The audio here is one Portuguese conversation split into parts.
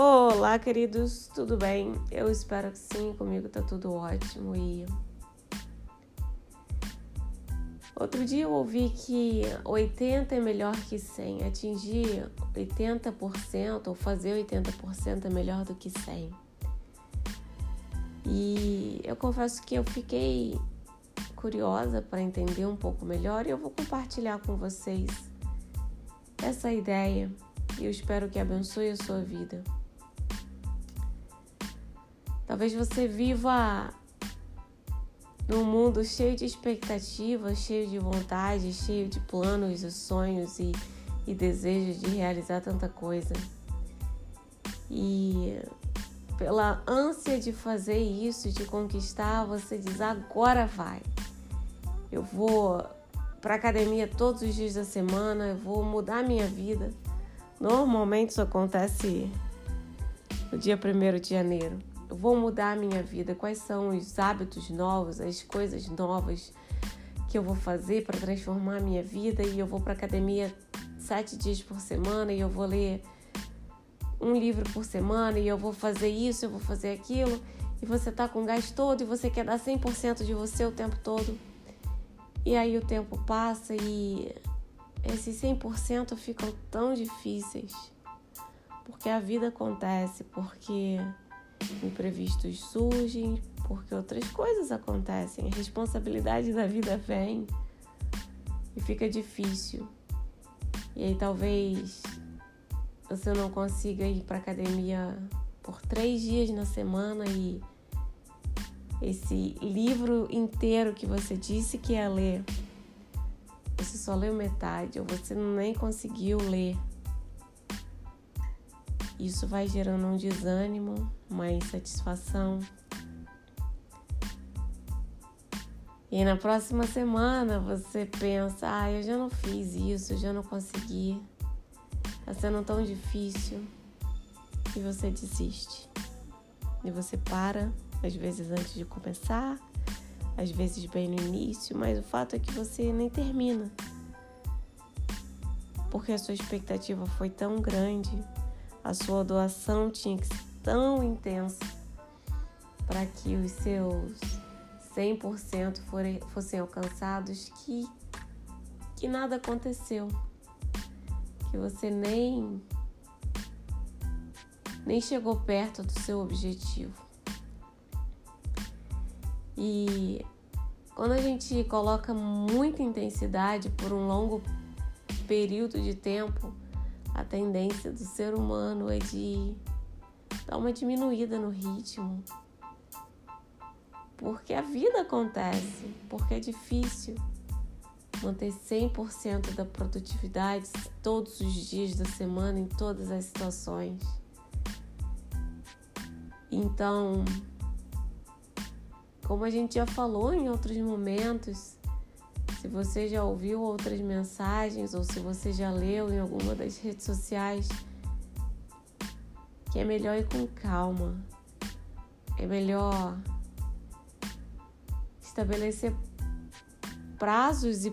Olá, queridos, tudo bem? Eu espero que sim, comigo tá tudo ótimo e Outro dia eu ouvi que 80 é melhor que 100, atingir 80% ou fazer 80% é melhor do que 100. E eu confesso que eu fiquei curiosa para entender um pouco melhor e eu vou compartilhar com vocês essa ideia e eu espero que abençoe a sua vida. Talvez você viva num mundo cheio de expectativas, cheio de vontade, cheio de planos e sonhos e, e desejos de realizar tanta coisa. E pela ânsia de fazer isso, de conquistar, você diz: agora vai. Eu vou para academia todos os dias da semana, eu vou mudar minha vida. Normalmente isso acontece no dia 1 de janeiro. Eu vou mudar a minha vida. Quais são os hábitos novos, as coisas novas que eu vou fazer para transformar a minha vida? E eu vou para academia sete dias por semana e eu vou ler um livro por semana e eu vou fazer isso, eu vou fazer aquilo. E você tá com o gás todo e você quer dar 100% de você o tempo todo. E aí o tempo passa e esses 100% ficam tão difíceis. Porque a vida acontece, porque imprevistos surgem, porque outras coisas acontecem. A responsabilidade da vida vem e fica difícil. E aí talvez você não consiga ir para academia por três dias na semana e esse livro inteiro que você disse que ia ler, você só leu metade ou você nem conseguiu ler. Isso vai gerando um desânimo, uma insatisfação. E na próxima semana você pensa: ah, eu já não fiz isso, eu já não consegui, está sendo tão difícil. E você desiste. E você para às vezes antes de começar, às vezes bem no início, mas o fato é que você nem termina. Porque a sua expectativa foi tão grande, a sua doação tinha que ser tão intensa para que os seus 100% forem, fossem alcançados que, que nada aconteceu. Que você nem, nem chegou perto do seu objetivo. E quando a gente coloca muita intensidade por um longo período de tempo, a tendência do ser humano é de dar uma diminuída no ritmo. Porque a vida acontece, porque é difícil manter 100% da produtividade todos os dias da semana, em todas as situações. Então, como a gente já falou em outros momentos, se você já ouviu outras mensagens ou se você já leu em alguma das redes sociais, que é melhor ir com calma. É melhor estabelecer prazos e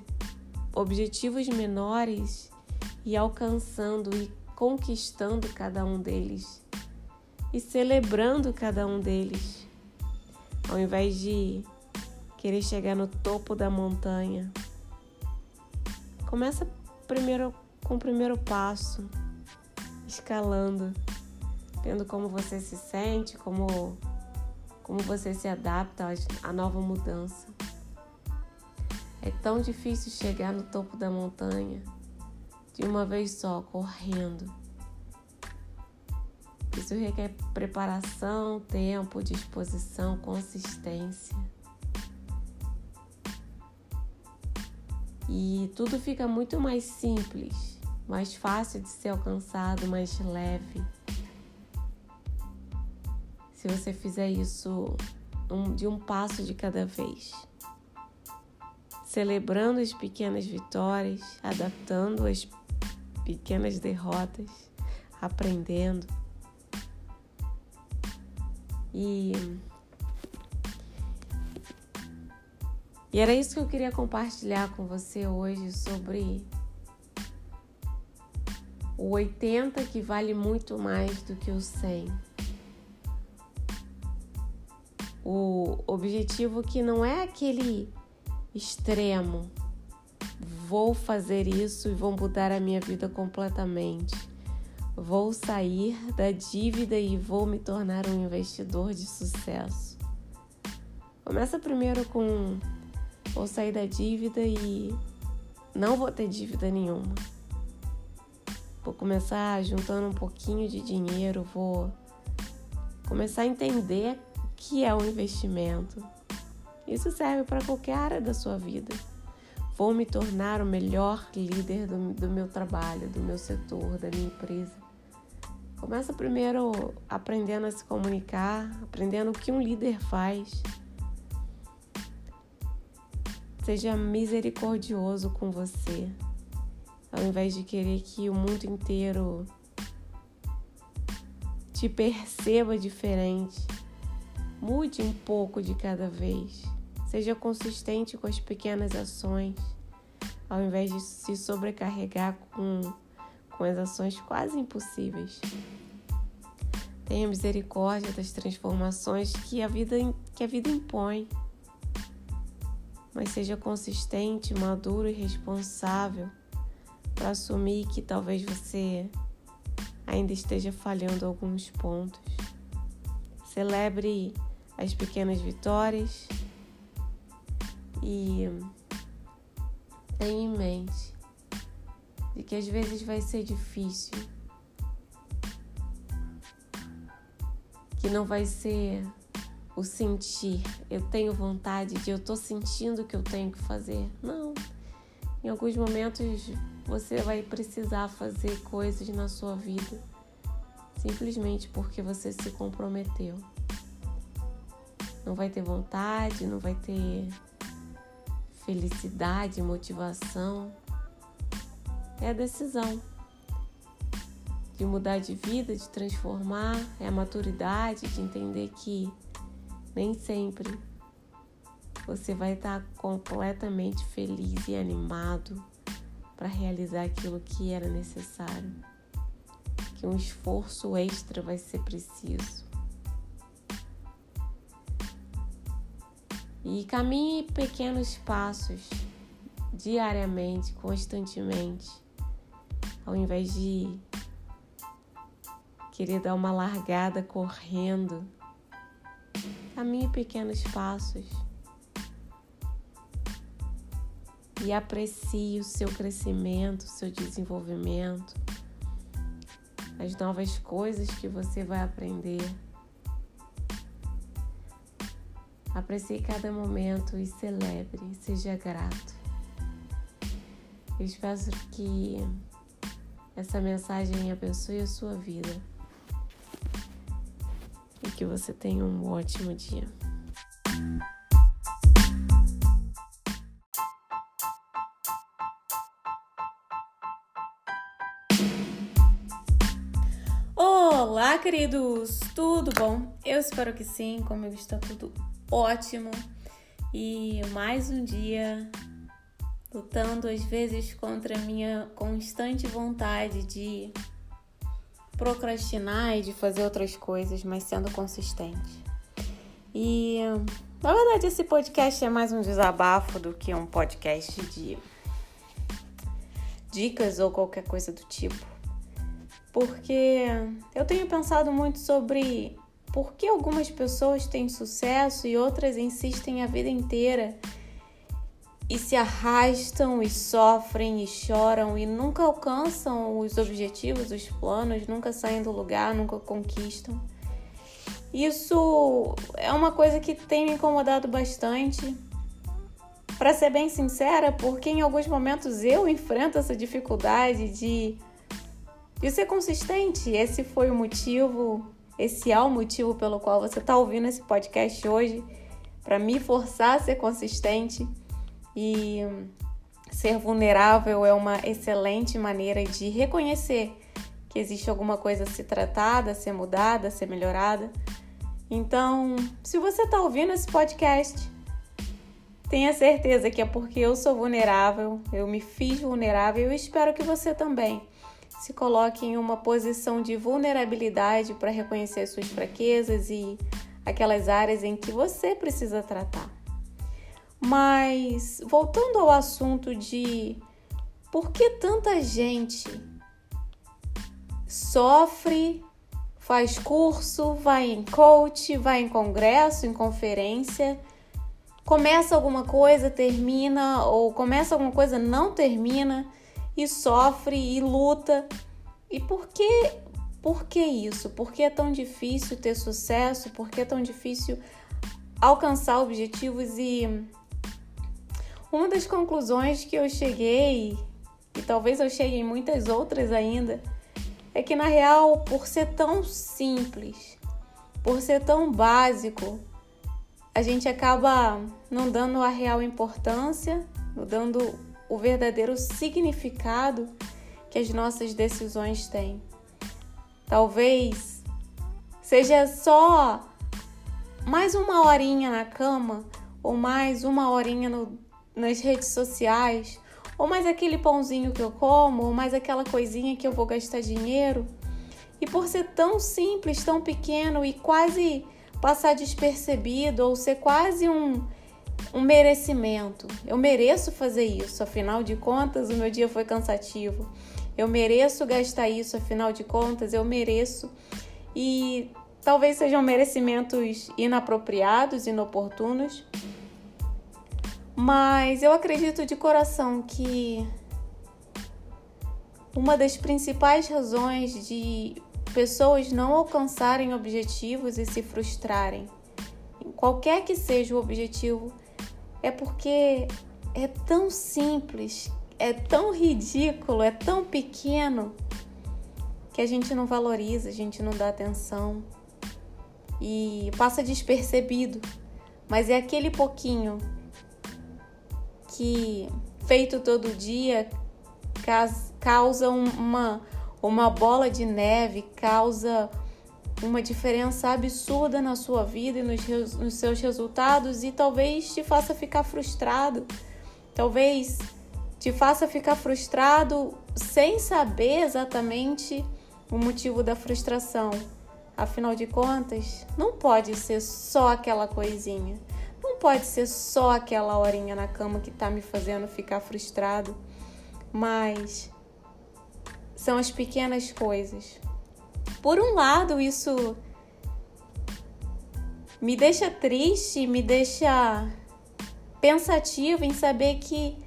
objetivos menores e alcançando e conquistando cada um deles e celebrando cada um deles ao invés de querer chegar no topo da montanha. Começa primeiro com o primeiro passo, escalando, vendo como você se sente, como como você se adapta à nova mudança. É tão difícil chegar no topo da montanha de uma vez só, correndo. Isso requer preparação, tempo, disposição, consistência. E tudo fica muito mais simples, mais fácil de ser alcançado, mais leve. Se você fizer isso de um passo de cada vez, celebrando as pequenas vitórias, adaptando as pequenas derrotas, aprendendo. E, e era isso que eu queria compartilhar com você hoje sobre o 80 que vale muito mais do que o 100. O objetivo que não é aquele extremo, vou fazer isso e vou mudar a minha vida completamente. Vou sair da dívida e vou me tornar um investidor de sucesso. Começa primeiro com vou sair da dívida e não vou ter dívida nenhuma. Vou começar juntando um pouquinho de dinheiro, vou começar a entender que é um investimento. Isso serve para qualquer área da sua vida. Vou me tornar o melhor líder do, do meu trabalho, do meu setor, da minha empresa. Começa primeiro aprendendo a se comunicar, aprendendo o que um líder faz. Seja misericordioso com você, ao invés de querer que o mundo inteiro te perceba diferente. Mude um pouco de cada vez. Seja consistente com as pequenas ações, ao invés de se sobrecarregar com, com as ações quase impossíveis. Tenha misericórdia das transformações que a vida, que a vida impõe, mas seja consistente, maduro e responsável para assumir que talvez você ainda esteja falhando alguns pontos. Celebre as pequenas vitórias e tenha em mente de que às vezes vai ser difícil, que não vai ser o sentir, eu tenho vontade de, eu tô sentindo que eu tenho que fazer. Não. Em alguns momentos você vai precisar fazer coisas na sua vida simplesmente porque você se comprometeu. Não vai ter vontade, não vai ter felicidade, motivação. É a decisão de mudar de vida, de transformar, é a maturidade de entender que nem sempre você vai estar completamente feliz e animado para realizar aquilo que era necessário. Que um esforço extra vai ser preciso. E caminhe pequenos passos diariamente, constantemente, ao invés de querer dar uma largada correndo. Caminhe pequenos passos e aprecie o seu crescimento, o seu desenvolvimento, as novas coisas que você vai aprender. Aprecie cada momento e celebre, seja grato. Eu espero que essa mensagem abençoe a sua vida e que você tenha um ótimo dia. Olá, queridos! Tudo bom? Eu espero que sim, comigo está tudo ótimo e mais um dia lutando às vezes contra a minha constante vontade de procrastinar e de fazer outras coisas, mas sendo consistente. E na verdade esse podcast é mais um desabafo do que um podcast de dicas ou qualquer coisa do tipo. Porque eu tenho pensado muito sobre por que algumas pessoas têm sucesso e outras insistem a vida inteira e se arrastam e sofrem e choram e nunca alcançam os objetivos, os planos, nunca saem do lugar, nunca conquistam. Isso é uma coisa que tem me incomodado bastante. Para ser bem sincera, porque em alguns momentos eu enfrento essa dificuldade de, de ser consistente. Esse foi o motivo esse é o motivo pelo qual você está ouvindo esse podcast hoje, para me forçar a ser consistente e ser vulnerável é uma excelente maneira de reconhecer que existe alguma coisa a ser tratada, a ser mudada, a ser melhorada. Então, se você está ouvindo esse podcast, tenha certeza que é porque eu sou vulnerável, eu me fiz vulnerável e espero que você também se coloque em uma posição de vulnerabilidade para reconhecer suas fraquezas e aquelas áreas em que você precisa tratar. Mas voltando ao assunto de por que tanta gente sofre, faz curso, vai em coach, vai em congresso, em conferência, começa alguma coisa, termina, ou começa alguma coisa, não termina, e sofre e luta. E por que, por que isso? Por que é tão difícil ter sucesso? Por que é tão difícil alcançar objetivos? E uma das conclusões que eu cheguei, e talvez eu chegue em muitas outras ainda, é que na real, por ser tão simples, por ser tão básico, a gente acaba não dando a real importância, não dando o verdadeiro significado que as nossas decisões têm. Talvez seja só mais uma horinha na cama, ou mais uma horinha no, nas redes sociais, ou mais aquele pãozinho que eu como, ou mais aquela coisinha que eu vou gastar dinheiro. E por ser tão simples, tão pequeno e quase passar despercebido, ou ser quase um, um merecimento. Eu mereço fazer isso, afinal de contas, o meu dia foi cansativo. Eu mereço gastar isso, afinal de contas, eu mereço. E talvez sejam merecimentos inapropriados, inoportunos, mas eu acredito de coração que uma das principais razões de pessoas não alcançarem objetivos e se frustrarem, qualquer que seja o objetivo, é porque é tão simples, é tão ridículo, é tão pequeno que a gente não valoriza, a gente não dá atenção e passa despercebido. Mas é aquele pouquinho que, feito todo dia, causa uma, uma bola de neve, causa uma diferença absurda na sua vida e nos, nos seus resultados e talvez te faça ficar frustrado, talvez te faça ficar frustrado sem saber exatamente o motivo da frustração. Afinal de contas, não pode ser só aquela coisinha. Pode ser só aquela horinha na cama que tá me fazendo ficar frustrado, mas são as pequenas coisas. Por um lado, isso me deixa triste, me deixa pensativa em saber que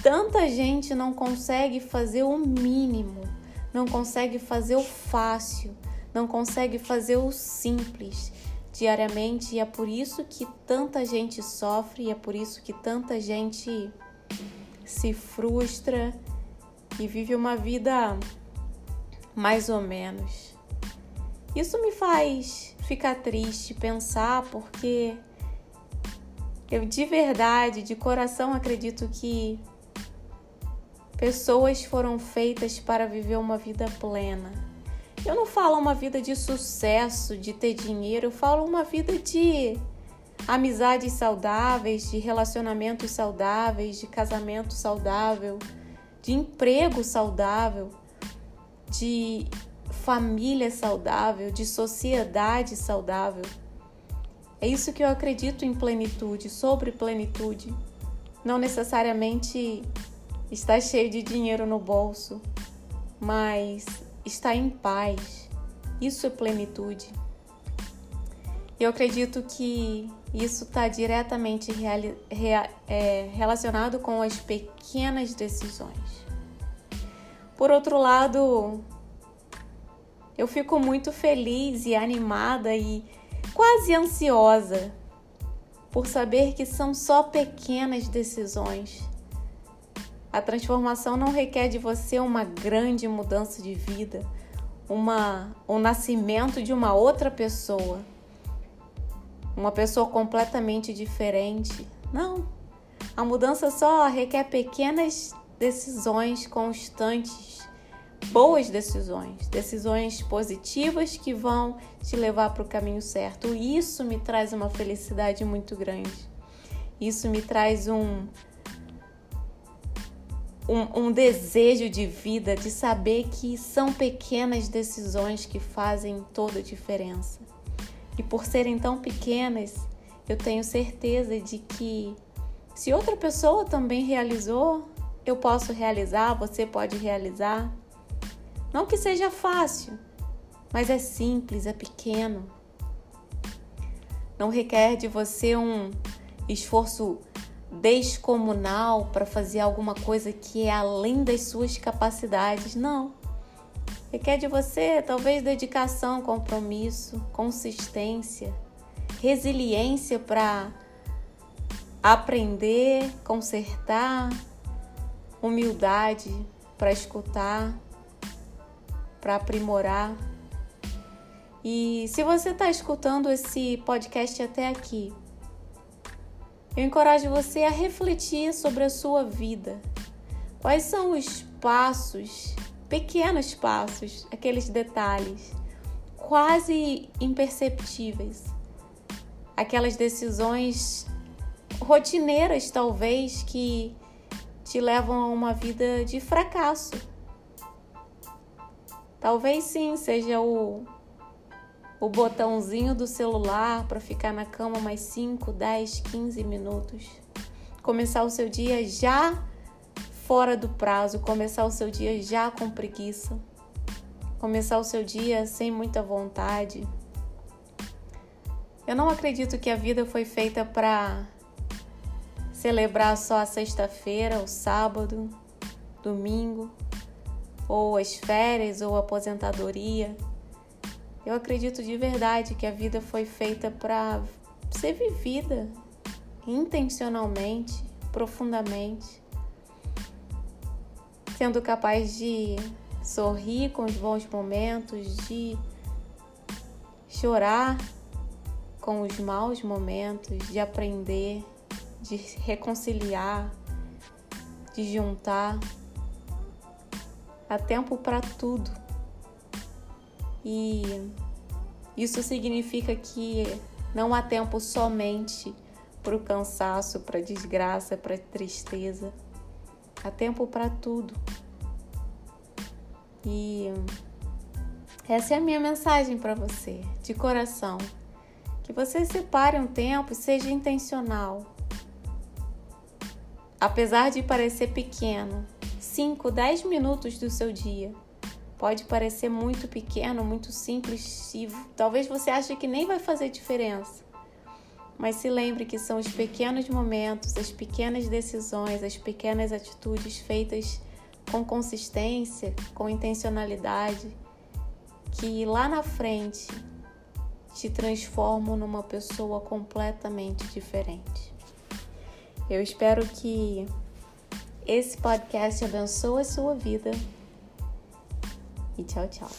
tanta gente não consegue fazer o mínimo, não consegue fazer o fácil, não consegue fazer o simples diariamente e é por isso que tanta gente sofre e é por isso que tanta gente se frustra e vive uma vida mais ou menos. Isso me faz ficar triste, pensar, porque eu de verdade, de coração acredito que pessoas foram feitas para viver uma vida plena eu não falo uma vida de sucesso, de ter dinheiro, eu falo uma vida de amizades saudáveis, de relacionamentos saudáveis, de casamento saudável, de emprego saudável, de família saudável, de sociedade saudável. É isso que eu acredito em plenitude, sobre plenitude. Não necessariamente estar cheio de dinheiro no bolso, mas está em paz. Isso é plenitude. Eu acredito que isso está diretamente reali, rea, é, relacionado com as pequenas decisões. Por outro lado, eu fico muito feliz e animada e quase ansiosa por saber que são só pequenas decisões a transformação não requer de você uma grande mudança de vida, uma, o nascimento de uma outra pessoa, uma pessoa completamente diferente. Não. A mudança só requer pequenas decisões constantes, boas decisões, decisões positivas que vão te levar para o caminho certo. Isso me traz uma felicidade muito grande. Isso me traz um um, um, desejo de vida, de saber que são pequenas decisões que fazem toda a diferença. E por serem tão pequenas, eu tenho certeza de que se outra pessoa também realizou, eu posso realizar, você pode realizar. Não que seja fácil, mas é simples, é pequeno. Não requer de você um esforço descomunal para fazer alguma coisa que é além das suas capacidades. Não. Requer de você talvez dedicação, compromisso, consistência, resiliência para aprender, consertar, humildade para escutar, para aprimorar. E se você está escutando esse podcast até aqui, eu encorajo você a refletir sobre a sua vida. Quais são os passos, pequenos passos, aqueles detalhes quase imperceptíveis, aquelas decisões rotineiras, talvez, que te levam a uma vida de fracasso. Talvez sim seja o o botãozinho do celular para ficar na cama mais 5, 10, 15 minutos. Começar o seu dia já fora do prazo, começar o seu dia já com preguiça. Começar o seu dia sem muita vontade. Eu não acredito que a vida foi feita para celebrar só a sexta-feira, o sábado, domingo, ou as férias ou a aposentadoria. Eu acredito de verdade que a vida foi feita para ser vivida intencionalmente, profundamente, sendo capaz de sorrir com os bons momentos, de chorar com os maus momentos, de aprender, de reconciliar, de juntar. Há tempo para tudo. E isso significa que não há tempo somente para o cansaço, para a desgraça, para a tristeza. Há tempo para tudo. E essa é a minha mensagem para você, de coração. Que você separe um tempo, seja intencional. Apesar de parecer pequeno, 5, 10 minutos do seu dia pode parecer muito pequeno, muito simples e talvez você ache que nem vai fazer diferença. Mas se lembre que são os pequenos momentos, as pequenas decisões, as pequenas atitudes feitas com consistência, com intencionalidade, que lá na frente te transformam numa pessoa completamente diferente. Eu espero que esse podcast abençoe a sua vida 你瞧瞧